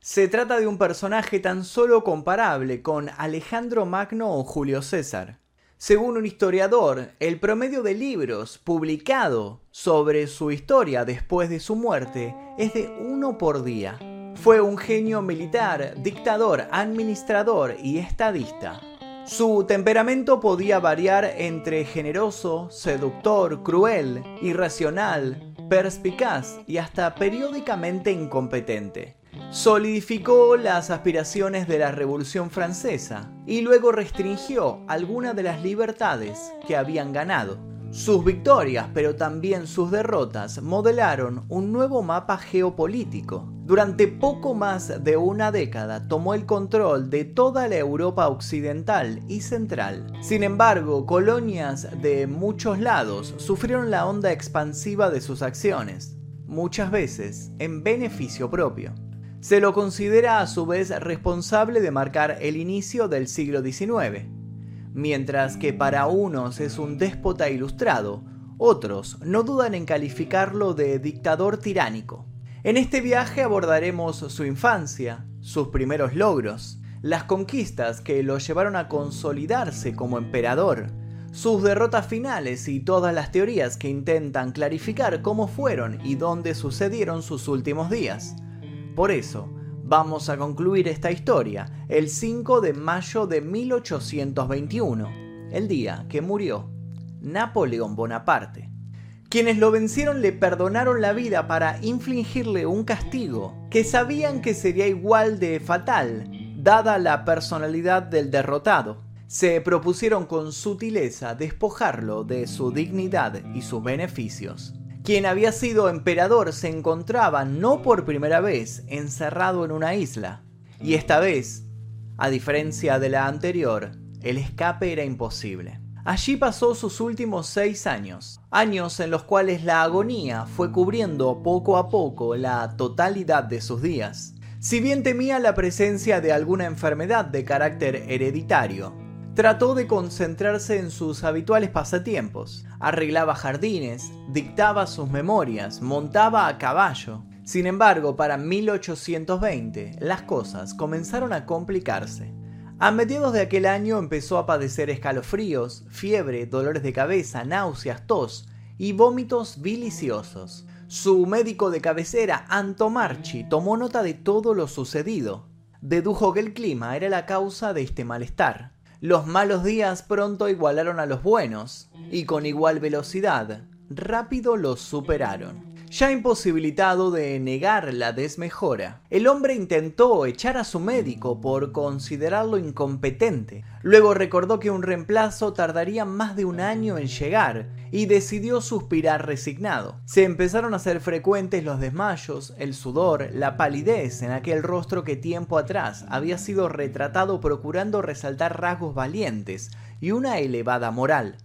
Se trata de un personaje tan solo comparable con Alejandro Magno o Julio César. Según un historiador, el promedio de libros publicado sobre su historia después de su muerte es de uno por día. Fue un genio militar, dictador, administrador y estadista. Su temperamento podía variar entre generoso, seductor, cruel, irracional, perspicaz y hasta periódicamente incompetente. Solidificó las aspiraciones de la Revolución Francesa y luego restringió algunas de las libertades que habían ganado. Sus victorias, pero también sus derrotas, modelaron un nuevo mapa geopolítico. Durante poco más de una década tomó el control de toda la Europa occidental y central. Sin embargo, colonias de muchos lados sufrieron la onda expansiva de sus acciones, muchas veces en beneficio propio. Se lo considera a su vez responsable de marcar el inicio del siglo XIX Mientras que para unos es un déspota ilustrado, otros no dudan en calificarlo de dictador tiránico. En este viaje abordaremos su infancia, sus primeros logros, las conquistas que lo llevaron a consolidarse como emperador, sus derrotas finales y todas las teorías que intentan clarificar cómo fueron y dónde sucedieron sus últimos días. Por eso, Vamos a concluir esta historia el 5 de mayo de 1821, el día que murió Napoleón Bonaparte. Quienes lo vencieron le perdonaron la vida para infligirle un castigo que sabían que sería igual de fatal, dada la personalidad del derrotado. Se propusieron con sutileza despojarlo de su dignidad y sus beneficios. Quien había sido emperador se encontraba no por primera vez encerrado en una isla, y esta vez, a diferencia de la anterior, el escape era imposible. Allí pasó sus últimos seis años, años en los cuales la agonía fue cubriendo poco a poco la totalidad de sus días. Si bien temía la presencia de alguna enfermedad de carácter hereditario, trató de concentrarse en sus habituales pasatiempos. Arreglaba jardines, dictaba sus memorias, montaba a caballo. Sin embargo, para 1820 las cosas comenzaron a complicarse. A mediados de aquel año empezó a padecer escalofríos, fiebre, dolores de cabeza, náuseas, tos y vómitos viliciosos. Su médico de cabecera, Anto Marchi, tomó nota de todo lo sucedido. Dedujo que el clima era la causa de este malestar. Los malos días pronto igualaron a los buenos, y con igual velocidad, rápido los superaron. Ya imposibilitado de negar la desmejora, el hombre intentó echar a su médico por considerarlo incompetente. Luego recordó que un reemplazo tardaría más de un año en llegar y decidió suspirar resignado. Se empezaron a hacer frecuentes los desmayos, el sudor, la palidez en aquel rostro que tiempo atrás había sido retratado procurando resaltar rasgos valientes y una elevada moral.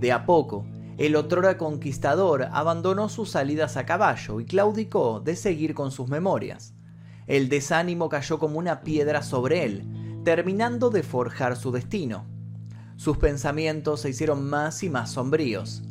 De a poco, el otrora conquistador abandonó sus salidas a caballo y claudicó de seguir con sus memorias. El desánimo cayó como una piedra sobre él, terminando de forjar su destino. Sus pensamientos se hicieron más y más sombríos.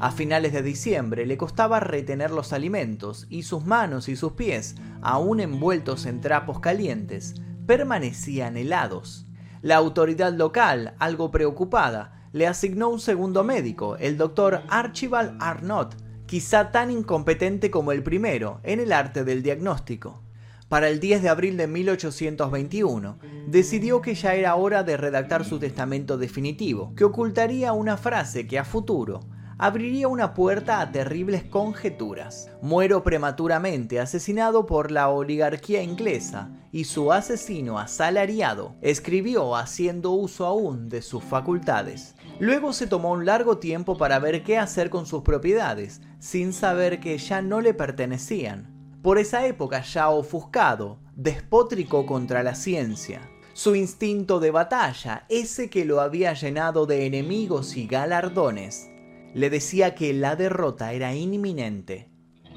A finales de diciembre le costaba retener los alimentos y sus manos y sus pies, aún envueltos en trapos calientes, permanecían helados. La autoridad local, algo preocupada, le asignó un segundo médico, el doctor Archibald Arnott, quizá tan incompetente como el primero en el arte del diagnóstico. Para el 10 de abril de 1821, decidió que ya era hora de redactar su testamento definitivo, que ocultaría una frase que a futuro abriría una puerta a terribles conjeturas. Muero prematuramente, asesinado por la oligarquía inglesa, y su asesino asalariado escribió haciendo uso aún de sus facultades. Luego se tomó un largo tiempo para ver qué hacer con sus propiedades, sin saber que ya no le pertenecían. Por esa época ya ofuscado, despótrico contra la ciencia. Su instinto de batalla, ese que lo había llenado de enemigos y galardones, le decía que la derrota era inminente.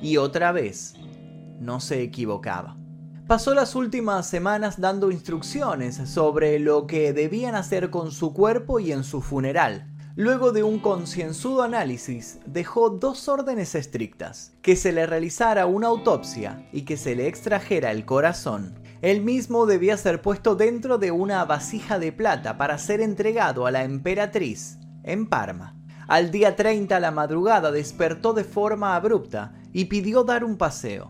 Y otra vez, no se equivocaba. Pasó las últimas semanas dando instrucciones sobre lo que debían hacer con su cuerpo y en su funeral. luego de un concienzudo análisis, dejó dos órdenes estrictas, que se le realizara una autopsia y que se le extrajera el corazón. El mismo debía ser puesto dentro de una vasija de plata para ser entregado a la emperatriz en Parma. Al día 30 la madrugada despertó de forma abrupta y pidió dar un paseo.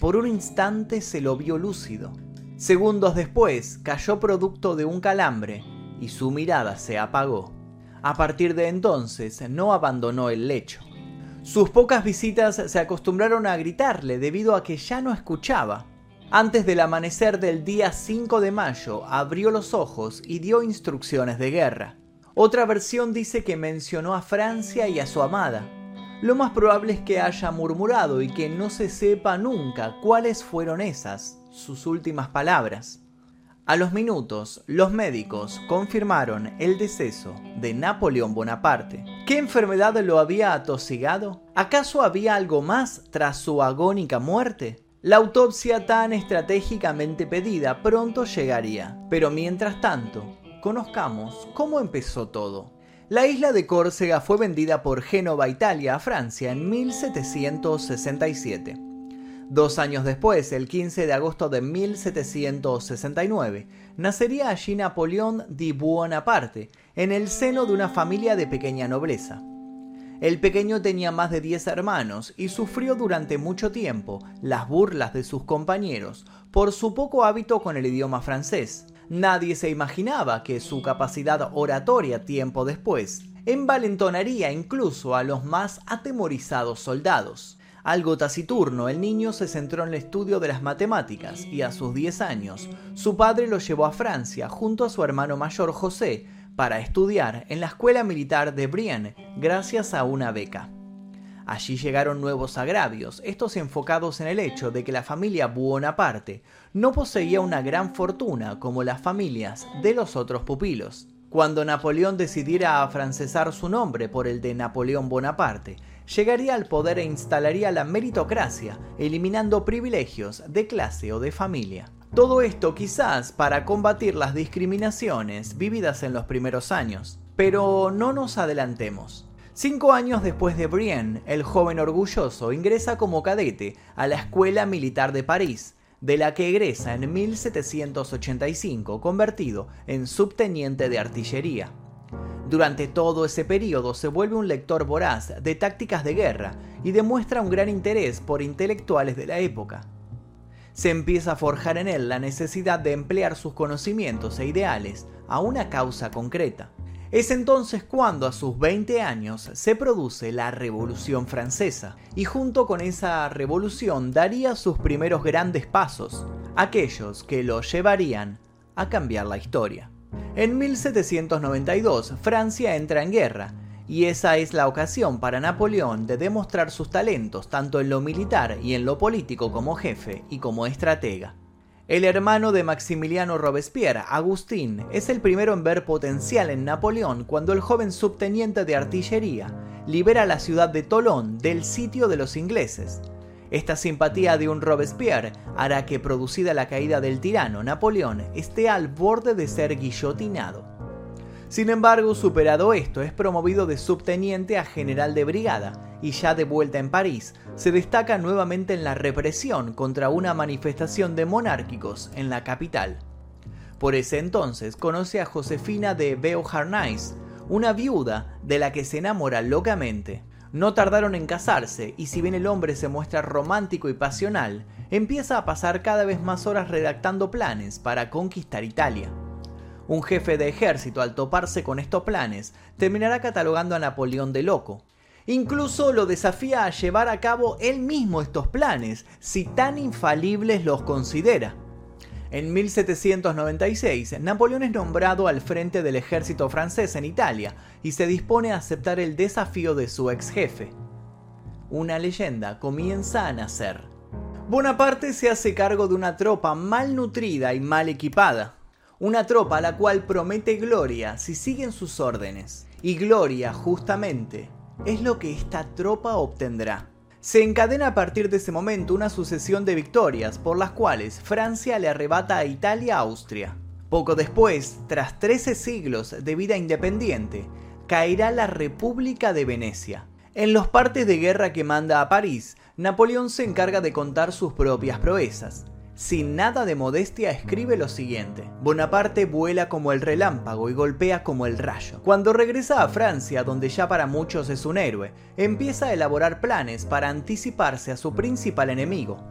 Por un instante se lo vio lúcido. Segundos después cayó producto de un calambre y su mirada se apagó. A partir de entonces no abandonó el lecho. Sus pocas visitas se acostumbraron a gritarle debido a que ya no escuchaba. Antes del amanecer del día 5 de mayo abrió los ojos y dio instrucciones de guerra. Otra versión dice que mencionó a Francia y a su amada. Lo más probable es que haya murmurado y que no se sepa nunca cuáles fueron esas, sus últimas palabras. A los minutos, los médicos confirmaron el deceso de Napoleón Bonaparte. ¿Qué enfermedad lo había atosigado? ¿Acaso había algo más tras su agónica muerte? La autopsia tan estratégicamente pedida pronto llegaría, pero mientras tanto, conozcamos cómo empezó todo. La isla de Córcega fue vendida por Génova Italia a Francia en 1767. Dos años después, el 15 de agosto de 1769, nacería allí Napoleón di Buonaparte, en el seno de una familia de pequeña nobleza. El pequeño tenía más de 10 hermanos y sufrió durante mucho tiempo las burlas de sus compañeros por su poco hábito con el idioma francés. Nadie se imaginaba que su capacidad oratoria tiempo después envalentonaría incluso a los más atemorizados soldados. Algo taciturno, el niño se centró en el estudio de las matemáticas y a sus 10 años, su padre lo llevó a Francia junto a su hermano mayor José para estudiar en la escuela militar de Brienne gracias a una beca. Allí llegaron nuevos agravios, estos enfocados en el hecho de que la familia Buonaparte no poseía una gran fortuna como las familias de los otros pupilos. Cuando Napoleón decidiera afrancesar su nombre por el de Napoleón Bonaparte, llegaría al poder e instalaría la meritocracia, eliminando privilegios de clase o de familia. Todo esto quizás para combatir las discriminaciones vividas en los primeros años. Pero no nos adelantemos. Cinco años después de Brienne, el joven orgulloso ingresa como cadete a la Escuela Militar de París, de la que egresa en 1785 convertido en subteniente de artillería. Durante todo ese periodo se vuelve un lector voraz de tácticas de guerra y demuestra un gran interés por intelectuales de la época. Se empieza a forjar en él la necesidad de emplear sus conocimientos e ideales a una causa concreta. Es entonces cuando a sus 20 años se produce la Revolución Francesa y junto con esa revolución daría sus primeros grandes pasos, aquellos que lo llevarían a cambiar la historia. En 1792 Francia entra en guerra y esa es la ocasión para Napoleón de demostrar sus talentos tanto en lo militar y en lo político como jefe y como estratega. El hermano de Maximiliano Robespierre, Agustín, es el primero en ver potencial en Napoleón cuando el joven subteniente de artillería libera la ciudad de Tolón del sitio de los ingleses. Esta simpatía de un Robespierre hará que, producida la caída del tirano Napoleón, esté al borde de ser guillotinado. Sin embargo, superado esto, es promovido de subteniente a general de brigada y ya de vuelta en París, se destaca nuevamente en la represión contra una manifestación de monárquicos en la capital. Por ese entonces conoce a Josefina de Beauharnais, una viuda de la que se enamora locamente. No tardaron en casarse y si bien el hombre se muestra romántico y pasional, empieza a pasar cada vez más horas redactando planes para conquistar Italia. Un jefe de ejército al toparse con estos planes terminará catalogando a Napoleón de loco. Incluso lo desafía a llevar a cabo él mismo estos planes, si tan infalibles los considera. En 1796, Napoleón es nombrado al frente del ejército francés en Italia y se dispone a aceptar el desafío de su ex jefe. Una leyenda comienza a nacer. Bonaparte se hace cargo de una tropa mal nutrida y mal equipada, una tropa a la cual promete gloria si siguen sus órdenes. Y gloria, justamente, es lo que esta tropa obtendrá. Se encadena a partir de ese momento una sucesión de victorias por las cuales Francia le arrebata a Italia Austria. Poco después, tras 13 siglos de vida independiente, caerá la República de Venecia. En los partes de guerra que manda a París, Napoleón se encarga de contar sus propias proezas. Sin nada de modestia escribe lo siguiente. Bonaparte vuela como el relámpago y golpea como el rayo. Cuando regresa a Francia, donde ya para muchos es un héroe, empieza a elaborar planes para anticiparse a su principal enemigo.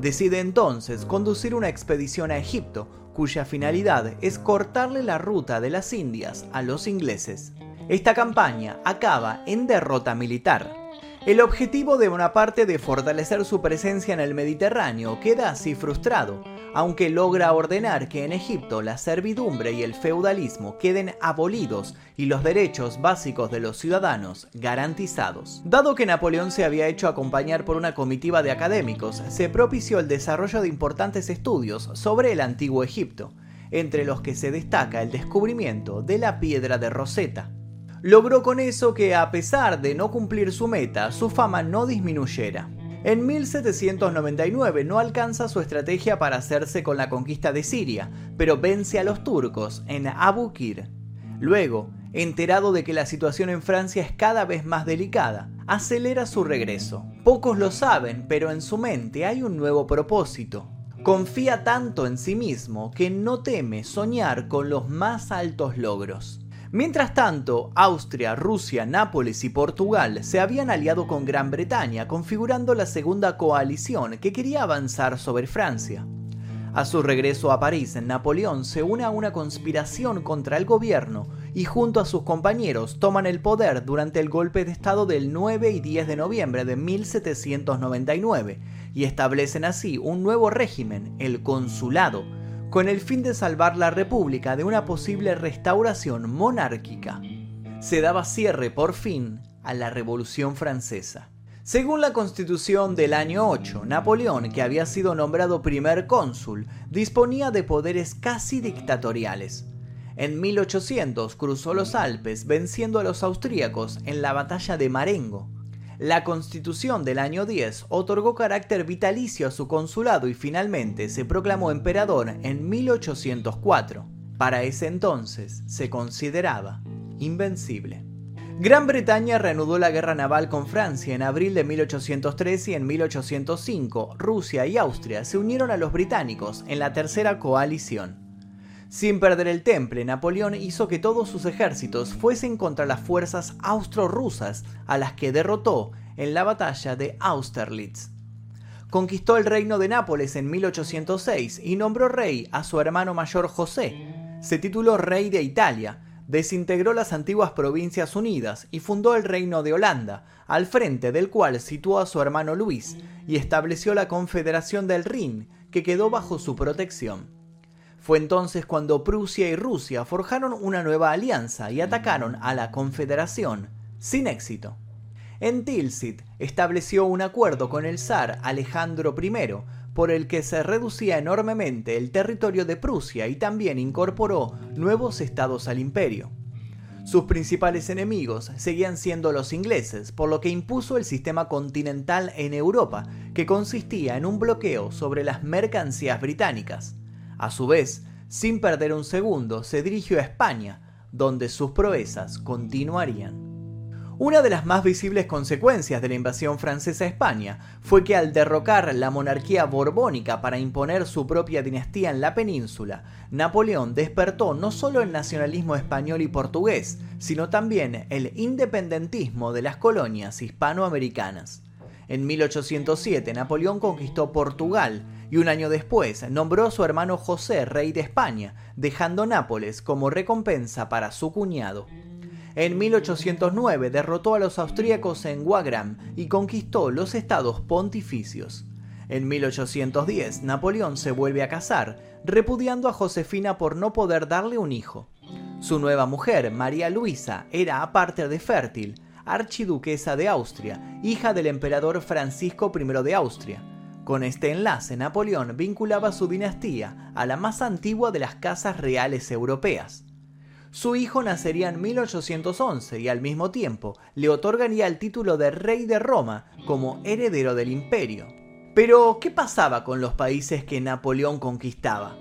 Decide entonces conducir una expedición a Egipto, cuya finalidad es cortarle la ruta de las Indias a los ingleses. Esta campaña acaba en derrota militar. El objetivo de Bonaparte de fortalecer su presencia en el Mediterráneo queda así frustrado, aunque logra ordenar que en Egipto la servidumbre y el feudalismo queden abolidos y los derechos básicos de los ciudadanos garantizados. Dado que Napoleón se había hecho acompañar por una comitiva de académicos, se propició el desarrollo de importantes estudios sobre el antiguo Egipto, entre los que se destaca el descubrimiento de la piedra de Rosetta logró con eso que a pesar de no cumplir su meta, su fama no disminuyera. En 1799 no alcanza su estrategia para hacerse con la conquista de Siria, pero vence a los turcos en Abu Kir. Luego, enterado de que la situación en Francia es cada vez más delicada, acelera su regreso. Pocos lo saben, pero en su mente hay un nuevo propósito. Confía tanto en sí mismo que no teme soñar con los más altos logros. Mientras tanto, Austria, Rusia, Nápoles y Portugal se habían aliado con Gran Bretaña, configurando la segunda coalición que quería avanzar sobre Francia. A su regreso a París, Napoleón se une a una conspiración contra el gobierno y junto a sus compañeros toman el poder durante el golpe de Estado del 9 y 10 de noviembre de 1799 y establecen así un nuevo régimen, el consulado, con el fin de salvar la República de una posible restauración monárquica. Se daba cierre por fin a la Revolución Francesa. Según la constitución del año 8, Napoleón, que había sido nombrado primer cónsul, disponía de poderes casi dictatoriales. En 1800 cruzó los Alpes venciendo a los austríacos en la batalla de Marengo, la constitución del año 10 otorgó carácter vitalicio a su consulado y finalmente se proclamó emperador en 1804. Para ese entonces se consideraba invencible. Gran Bretaña reanudó la guerra naval con Francia en abril de 1803 y en 1805 Rusia y Austria se unieron a los británicos en la tercera coalición. Sin perder el temple, Napoleón hizo que todos sus ejércitos fuesen contra las fuerzas austro-rusas, a las que derrotó en la batalla de Austerlitz. Conquistó el reino de Nápoles en 1806 y nombró rey a su hermano mayor José. Se tituló rey de Italia, desintegró las antiguas provincias unidas y fundó el reino de Holanda, al frente del cual situó a su hermano Luis y estableció la Confederación del Rin, que quedó bajo su protección. Fue entonces cuando Prusia y Rusia forjaron una nueva alianza y atacaron a la Confederación, sin éxito. En Tilsit estableció un acuerdo con el zar Alejandro I, por el que se reducía enormemente el territorio de Prusia y también incorporó nuevos estados al imperio. Sus principales enemigos seguían siendo los ingleses, por lo que impuso el sistema continental en Europa, que consistía en un bloqueo sobre las mercancías británicas. A su vez, sin perder un segundo, se dirigió a España, donde sus proezas continuarían. Una de las más visibles consecuencias de la invasión francesa a España fue que al derrocar la monarquía borbónica para imponer su propia dinastía en la península, Napoleón despertó no solo el nacionalismo español y portugués, sino también el independentismo de las colonias hispanoamericanas. En 1807 Napoleón conquistó Portugal y un año después nombró a su hermano José rey de España, dejando Nápoles como recompensa para su cuñado. En 1809 derrotó a los austríacos en Wagram y conquistó los estados pontificios. En 1810 Napoleón se vuelve a casar, repudiando a Josefina por no poder darle un hijo. Su nueva mujer, María Luisa, era aparte de fértil, archiduquesa de Austria, hija del emperador Francisco I de Austria. Con este enlace, Napoleón vinculaba su dinastía a la más antigua de las casas reales europeas. Su hijo nacería en 1811 y al mismo tiempo le otorgaría el título de rey de Roma como heredero del imperio. Pero, ¿qué pasaba con los países que Napoleón conquistaba?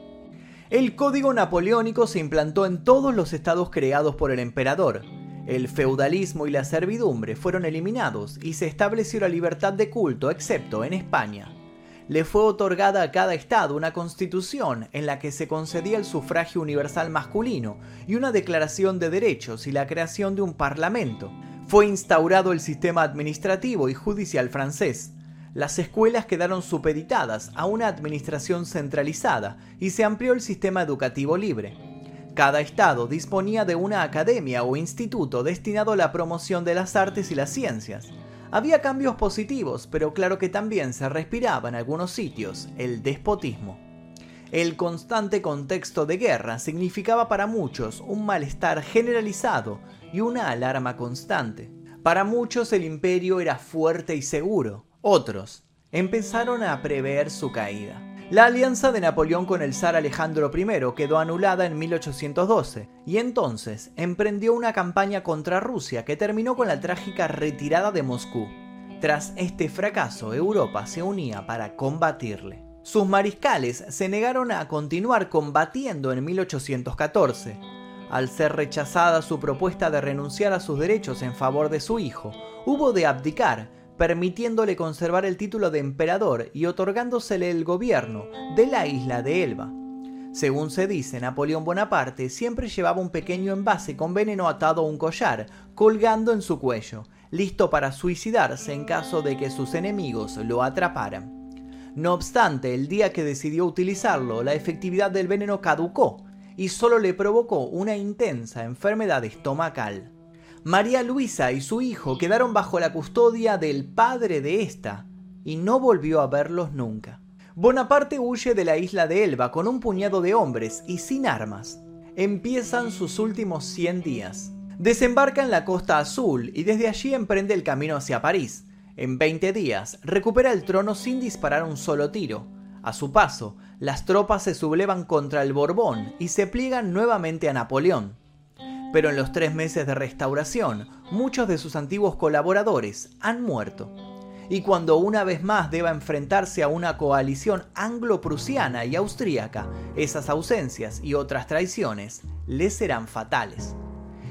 El código napoleónico se implantó en todos los estados creados por el emperador. El feudalismo y la servidumbre fueron eliminados y se estableció la libertad de culto, excepto en España. Le fue otorgada a cada estado una constitución en la que se concedía el sufragio universal masculino y una declaración de derechos y la creación de un parlamento. Fue instaurado el sistema administrativo y judicial francés. Las escuelas quedaron supeditadas a una administración centralizada y se amplió el sistema educativo libre. Cada estado disponía de una academia o instituto destinado a la promoción de las artes y las ciencias. Había cambios positivos, pero claro que también se respiraba en algunos sitios el despotismo. El constante contexto de guerra significaba para muchos un malestar generalizado y una alarma constante. Para muchos el imperio era fuerte y seguro, otros empezaron a prever su caída. La alianza de Napoleón con el zar Alejandro I quedó anulada en 1812 y entonces emprendió una campaña contra Rusia que terminó con la trágica retirada de Moscú. Tras este fracaso, Europa se unía para combatirle. Sus mariscales se negaron a continuar combatiendo en 1814. Al ser rechazada su propuesta de renunciar a sus derechos en favor de su hijo, hubo de abdicar permitiéndole conservar el título de emperador y otorgándosele el gobierno de la isla de Elba. Según se dice, Napoleón Bonaparte siempre llevaba un pequeño envase con veneno atado a un collar, colgando en su cuello, listo para suicidarse en caso de que sus enemigos lo atraparan. No obstante, el día que decidió utilizarlo, la efectividad del veneno caducó y solo le provocó una intensa enfermedad estomacal. María Luisa y su hijo quedaron bajo la custodia del padre de esta y no volvió a verlos nunca. Bonaparte huye de la isla de Elba con un puñado de hombres y sin armas. Empiezan sus últimos 100 días. Desembarca en la Costa Azul y desde allí emprende el camino hacia París. En 20 días recupera el trono sin disparar un solo tiro. A su paso, las tropas se sublevan contra el Borbón y se pliegan nuevamente a Napoleón pero en los tres meses de restauración, muchos de sus antiguos colaboradores han muerto. Y cuando una vez más deba enfrentarse a una coalición anglo-prusiana y austríaca, esas ausencias y otras traiciones le serán fatales.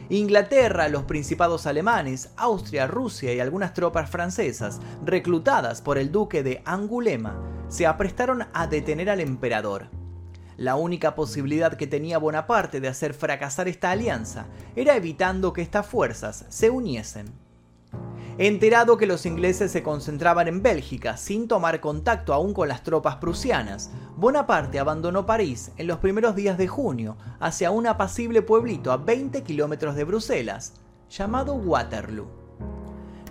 Inglaterra, los principados alemanes, Austria, Rusia y algunas tropas francesas, reclutadas por el duque de Angulema, se aprestaron a detener al emperador. La única posibilidad que tenía Bonaparte de hacer fracasar esta alianza era evitando que estas fuerzas se uniesen. Enterado que los ingleses se concentraban en Bélgica sin tomar contacto aún con las tropas prusianas, Bonaparte abandonó París en los primeros días de junio hacia un apacible pueblito a 20 kilómetros de Bruselas, llamado Waterloo.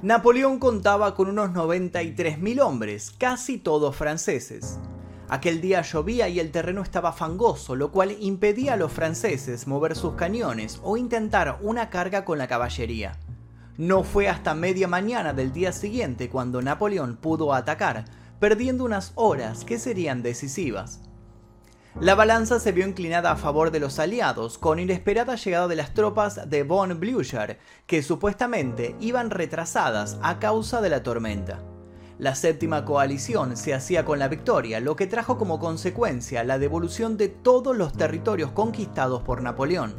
Napoleón contaba con unos 93.000 hombres, casi todos franceses. Aquel día llovía y el terreno estaba fangoso, lo cual impedía a los franceses mover sus cañones o intentar una carga con la caballería. No fue hasta media mañana del día siguiente cuando Napoleón pudo atacar, perdiendo unas horas que serían decisivas. La balanza se vio inclinada a favor de los aliados, con inesperada llegada de las tropas de von Blücher, que supuestamente iban retrasadas a causa de la tormenta. La séptima coalición se hacía con la victoria, lo que trajo como consecuencia la devolución de todos los territorios conquistados por Napoleón.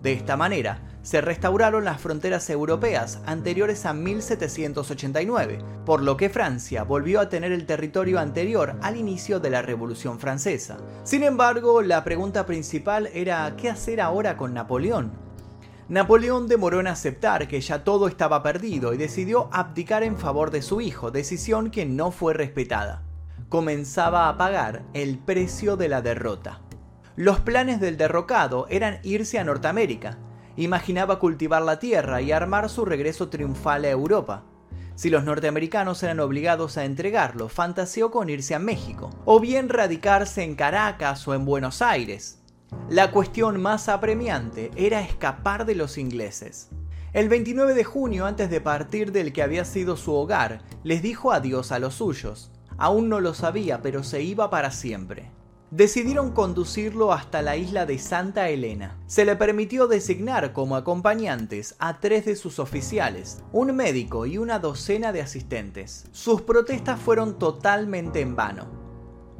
De esta manera, se restauraron las fronteras europeas anteriores a 1789, por lo que Francia volvió a tener el territorio anterior al inicio de la Revolución Francesa. Sin embargo, la pregunta principal era ¿qué hacer ahora con Napoleón? Napoleón demoró en aceptar que ya todo estaba perdido y decidió abdicar en favor de su hijo, decisión que no fue respetada. Comenzaba a pagar el precio de la derrota. Los planes del derrocado eran irse a Norteamérica. Imaginaba cultivar la tierra y armar su regreso triunfal a Europa. Si los norteamericanos eran obligados a entregarlo, fantaseó con irse a México, o bien radicarse en Caracas o en Buenos Aires. La cuestión más apremiante era escapar de los ingleses. El 29 de junio, antes de partir del que había sido su hogar, les dijo adiós a los suyos. Aún no lo sabía, pero se iba para siempre. Decidieron conducirlo hasta la isla de Santa Elena. Se le permitió designar como acompañantes a tres de sus oficiales, un médico y una docena de asistentes. Sus protestas fueron totalmente en vano.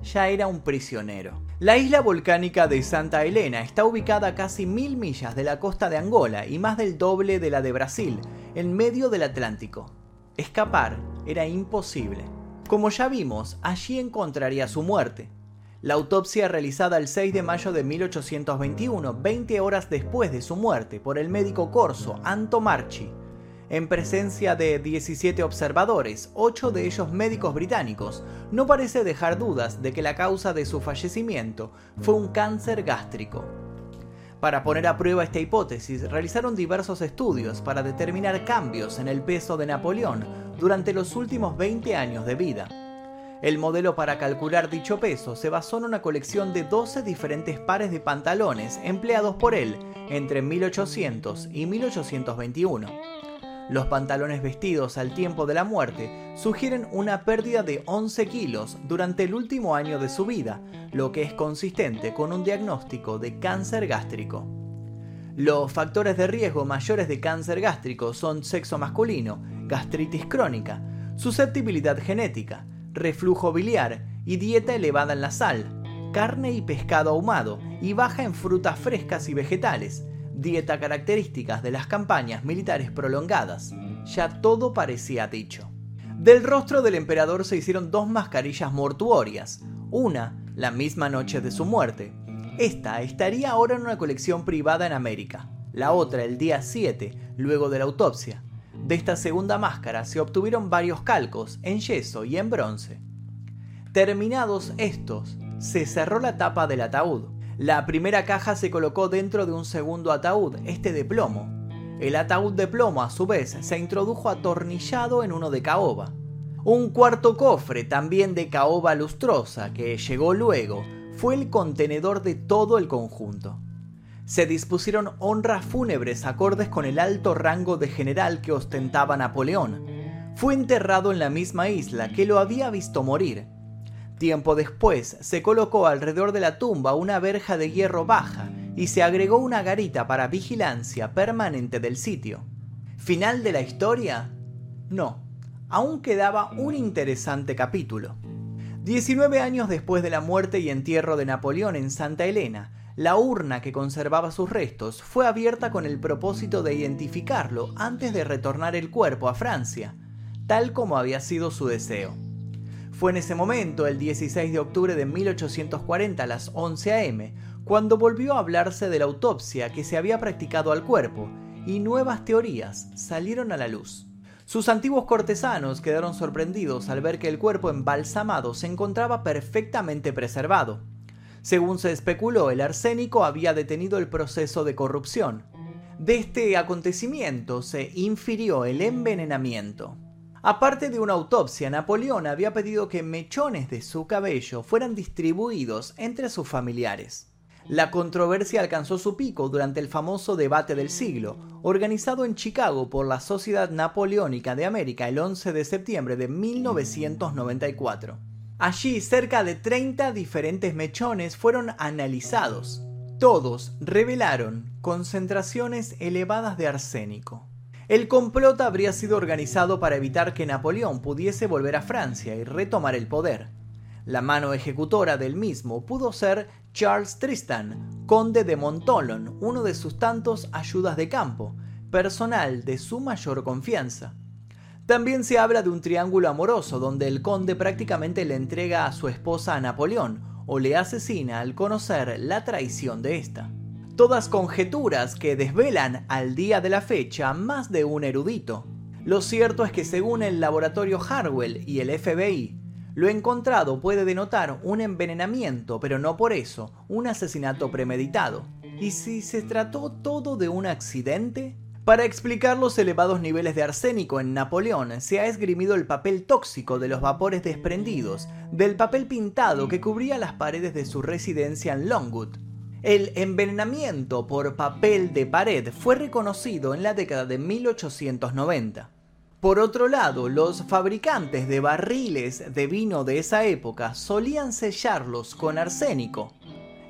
Ya era un prisionero. La isla volcánica de Santa Elena está ubicada a casi mil millas de la costa de Angola y más del doble de la de Brasil, en medio del Atlántico. Escapar era imposible. Como ya vimos, allí encontraría su muerte. La autopsia realizada el 6 de mayo de 1821, 20 horas después de su muerte, por el médico corso Anto Marchi, en presencia de 17 observadores, 8 de ellos médicos británicos, no parece dejar dudas de que la causa de su fallecimiento fue un cáncer gástrico. Para poner a prueba esta hipótesis, realizaron diversos estudios para determinar cambios en el peso de Napoleón durante los últimos 20 años de vida. El modelo para calcular dicho peso se basó en una colección de 12 diferentes pares de pantalones empleados por él entre 1800 y 1821. Los pantalones vestidos al tiempo de la muerte sugieren una pérdida de 11 kilos durante el último año de su vida, lo que es consistente con un diagnóstico de cáncer gástrico. Los factores de riesgo mayores de cáncer gástrico son sexo masculino, gastritis crónica, susceptibilidad genética, reflujo biliar y dieta elevada en la sal, carne y pescado ahumado y baja en frutas frescas y vegetales, dieta características de las campañas militares prolongadas. Ya todo parecía dicho. Del rostro del emperador se hicieron dos mascarillas mortuorias, una la misma noche de su muerte. Esta estaría ahora en una colección privada en América, la otra el día 7, luego de la autopsia, de esta segunda máscara se obtuvieron varios calcos en yeso y en bronce. Terminados estos, se cerró la tapa del ataúd. La primera caja se colocó dentro de un segundo ataúd, este de plomo. El ataúd de plomo, a su vez, se introdujo atornillado en uno de caoba. Un cuarto cofre, también de caoba lustrosa, que llegó luego, fue el contenedor de todo el conjunto se dispusieron honras fúnebres acordes con el alto rango de general que ostentaba Napoleón. Fue enterrado en la misma isla que lo había visto morir. Tiempo después se colocó alrededor de la tumba una verja de hierro baja y se agregó una garita para vigilancia permanente del sitio. ¿Final de la historia? No, aún quedaba un interesante capítulo. 19 años después de la muerte y entierro de Napoleón en Santa Elena, la urna que conservaba sus restos fue abierta con el propósito de identificarlo antes de retornar el cuerpo a Francia, tal como había sido su deseo. Fue en ese momento, el 16 de octubre de 1840 a las 11 a.m., cuando volvió a hablarse de la autopsia que se había practicado al cuerpo y nuevas teorías salieron a la luz. Sus antiguos cortesanos quedaron sorprendidos al ver que el cuerpo embalsamado se encontraba perfectamente preservado según se especuló, el arsénico había detenido el proceso de corrupción. De este acontecimiento se infirió el envenenamiento. Aparte de una autopsia, Napoleón había pedido que mechones de su cabello fueran distribuidos entre sus familiares. La controversia alcanzó su pico durante el famoso debate del siglo, organizado en Chicago por la Sociedad Napoleónica de América el 11 de septiembre de 1994. Allí cerca de 30 diferentes mechones fueron analizados. Todos revelaron concentraciones elevadas de arsénico. El complot habría sido organizado para evitar que Napoleón pudiese volver a Francia y retomar el poder. La mano ejecutora del mismo pudo ser Charles Tristan, conde de Montolon, uno de sus tantos ayudas de campo, personal de su mayor confianza. También se habla de un triángulo amoroso donde el conde prácticamente le entrega a su esposa a Napoleón o le asesina al conocer la traición de esta. Todas conjeturas que desvelan al día de la fecha más de un erudito. Lo cierto es que según el laboratorio Harwell y el FBI, lo encontrado puede denotar un envenenamiento, pero no por eso un asesinato premeditado. ¿Y si se trató todo de un accidente? Para explicar los elevados niveles de arsénico en Napoleón, se ha esgrimido el papel tóxico de los vapores desprendidos del papel pintado que cubría las paredes de su residencia en Longwood. El envenenamiento por papel de pared fue reconocido en la década de 1890. Por otro lado, los fabricantes de barriles de vino de esa época solían sellarlos con arsénico,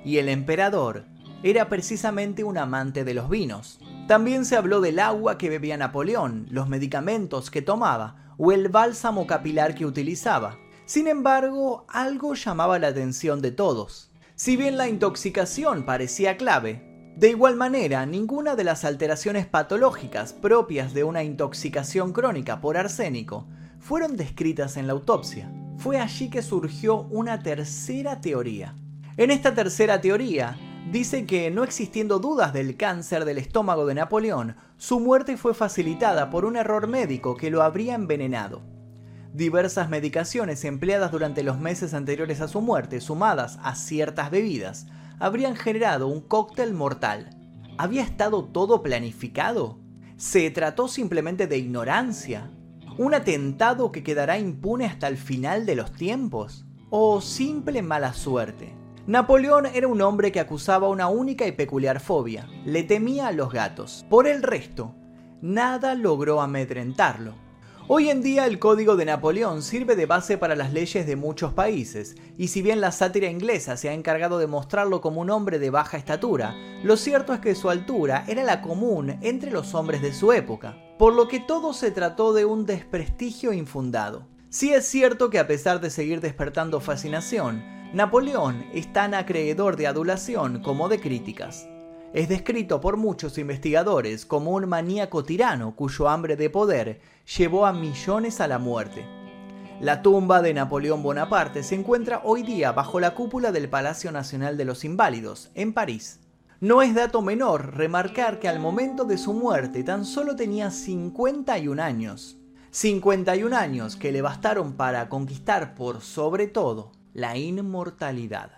y el emperador era precisamente un amante de los vinos. También se habló del agua que bebía Napoleón, los medicamentos que tomaba o el bálsamo capilar que utilizaba. Sin embargo, algo llamaba la atención de todos. Si bien la intoxicación parecía clave, de igual manera ninguna de las alteraciones patológicas propias de una intoxicación crónica por arsénico fueron descritas en la autopsia. Fue allí que surgió una tercera teoría. En esta tercera teoría, dice que no existiendo dudas del cáncer del estómago de Napoleón, su muerte fue facilitada por un error médico que lo habría envenenado. Diversas medicaciones empleadas durante los meses anteriores a su muerte, sumadas a ciertas bebidas, habrían generado un cóctel mortal. ¿Había estado todo planificado? ¿Se trató simplemente de ignorancia? ¿Un atentado que quedará impune hasta el final de los tiempos? ¿O simple mala suerte? Napoleón era un hombre que acusaba una única y peculiar fobia, le temía a los gatos. Por el resto, nada logró amedrentarlo. Hoy en día el código de Napoleón sirve de base para las leyes de muchos países, y si bien la sátira inglesa se ha encargado de mostrarlo como un hombre de baja estatura, lo cierto es que su altura era la común entre los hombres de su época por lo que todo se trató de un desprestigio infundado. Sí es cierto que a pesar de seguir despertando fascinación, Napoleón es tan acreedor de adulación como de críticas. Es descrito por muchos investigadores como un maníaco tirano cuyo hambre de poder llevó a millones a la muerte. La tumba de Napoleón Bonaparte se encuentra hoy día bajo la cúpula del Palacio Nacional de los Inválidos, en París. No es dato menor remarcar que al momento de su muerte tan solo tenía 51 años. 51 años que le bastaron para conquistar por sobre todo la inmortalidad.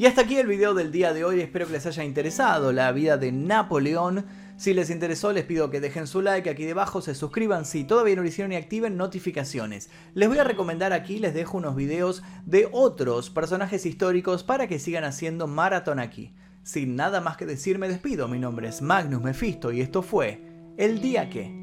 Y hasta aquí el video del día de hoy, espero que les haya interesado la vida de Napoleón. Si les interesó les pido que dejen su like aquí debajo, se suscriban si todavía no lo hicieron y activen notificaciones. Les voy a recomendar aquí, les dejo unos videos de otros personajes históricos para que sigan haciendo maratón aquí. Sin nada más que decir me despido, mi nombre es Magnus Mephisto y esto fue El Día Que...